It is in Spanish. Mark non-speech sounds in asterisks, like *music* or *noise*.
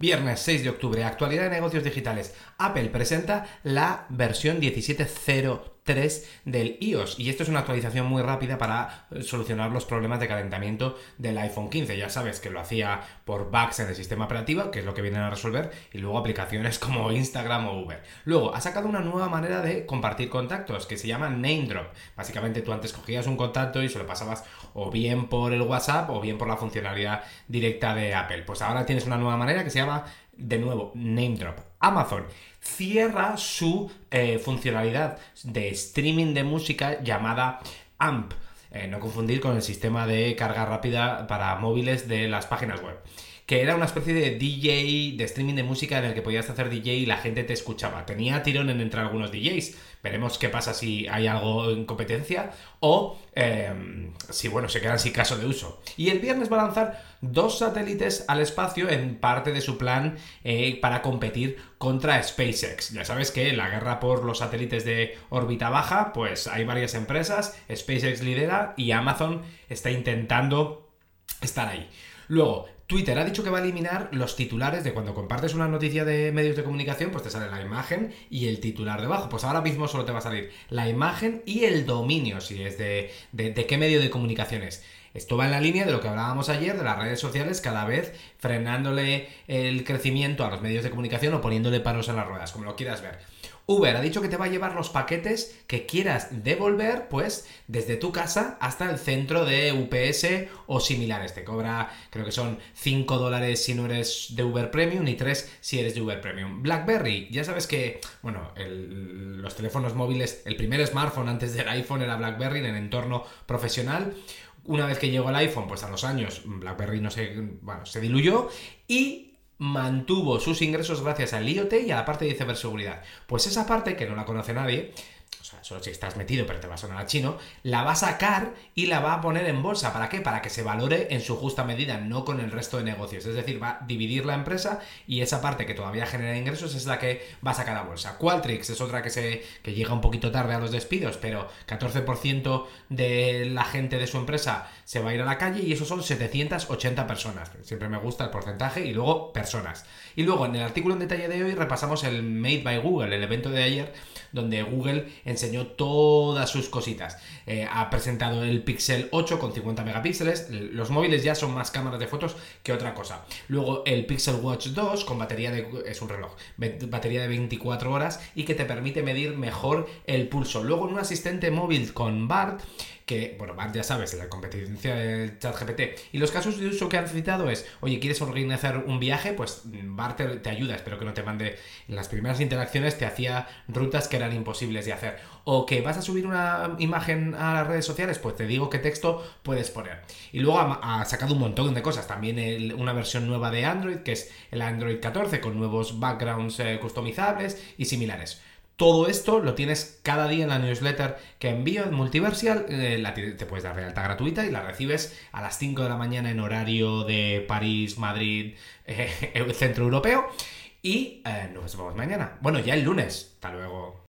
Viernes 6 de octubre, actualidad de negocios digitales. Apple presenta la versión 17.03 del iOS y esto es una actualización muy rápida para eh, solucionar los problemas de calentamiento del iPhone 15. Ya sabes que lo hacía por bugs en el sistema operativo, que es lo que vienen a resolver, y luego aplicaciones *laughs* como Instagram o Uber. Luego, ha sacado una nueva manera de compartir contactos que se llama Name Drop. Básicamente tú antes cogías un contacto y se lo pasabas o bien por el WhatsApp o bien por la funcionalidad directa de Apple. Pues ahora tienes una nueva manera que se llama de nuevo, name drop. Amazon cierra su eh, funcionalidad de streaming de música llamada AMP. Eh, no confundir con el sistema de carga rápida para móviles de las páginas web que era una especie de DJ, de streaming de música en el que podías hacer DJ y la gente te escuchaba. Tenía tirón en entre algunos DJs. Veremos qué pasa si hay algo en competencia o em, si, bueno, se quedan sin caso de uso. Y el viernes va a lanzar dos satélites al espacio en parte de su plan eh, para competir contra SpaceX. Ya sabes que la guerra por los satélites de órbita baja, pues hay varias empresas, SpaceX lidera y Amazon está intentando estar ahí. Luego, Twitter ha dicho que va a eliminar los titulares de cuando compartes una noticia de medios de comunicación, pues te sale la imagen y el titular debajo. Pues ahora mismo solo te va a salir la imagen y el dominio, si es de, de, qué medio de comunicación es. Esto va en la línea de lo que hablábamos ayer de las redes sociales, cada vez frenándole el crecimiento a los medios de comunicación o poniéndole paros en las ruedas, como lo quieras ver. Uber ha dicho que te va a llevar los paquetes que quieras devolver, pues desde tu casa hasta el centro de UPS o similares. Te cobra, creo que son 5 dólares si no eres de Uber Premium y 3 si eres de Uber Premium. BlackBerry, ya sabes que, bueno, los teléfonos móviles, el primer smartphone antes del iPhone era BlackBerry en el entorno profesional. Una vez que llegó el iPhone, pues a los años BlackBerry no se, bueno, se diluyó y mantuvo sus ingresos gracias al IoT y a la parte de ciberseguridad. Pues esa parte, que no la conoce nadie, o sea, solo si estás metido, pero te va a sonar a chino, la va a sacar y la va a poner en bolsa. ¿Para qué? Para que se valore en su justa medida, no con el resto de negocios. Es decir, va a dividir la empresa y esa parte que todavía genera ingresos es la que va a sacar a bolsa. Qualtrics es otra que, se, que llega un poquito tarde a los despidos, pero 14% de la gente de su empresa se va a ir a la calle y eso son 780 personas. Siempre me gusta el porcentaje y luego personas. Y luego en el artículo en detalle de hoy repasamos el Made by Google, el evento de ayer, donde Google enseñó todas sus cositas. Eh, ha presentado el Pixel 8 con 50 megapíxeles. Los móviles ya son más cámaras de fotos que otra cosa. Luego el Pixel Watch 2 con batería de... es un reloj, batería de 24 horas y que te permite medir mejor el pulso. Luego un asistente móvil con BART que, bueno, ya sabes, la competencia del chat GPT. Y los casos de uso que han citado es, oye, ¿quieres organizar un viaje? Pues Bart te, ayuda, espero que no te mande. En las primeras interacciones te hacía rutas que eran imposibles de hacer. O que vas a subir una imagen a las redes sociales, pues te digo qué texto puedes poner. Y luego ha, sacado un montón de cosas. También una versión nueva de Android, que es el Android 14, con nuevos backgrounds eh, customizables y similares. Todo esto lo tienes cada día en la newsletter que envío en Multiversial. Eh, te, puedes dar de alta gratuita y la recibes a las 5 de la mañana en horario de París, Madrid, *laughs* eh, centro europeo. Y eh, nos vemos mañana. Bueno, ya el lunes. Hasta luego.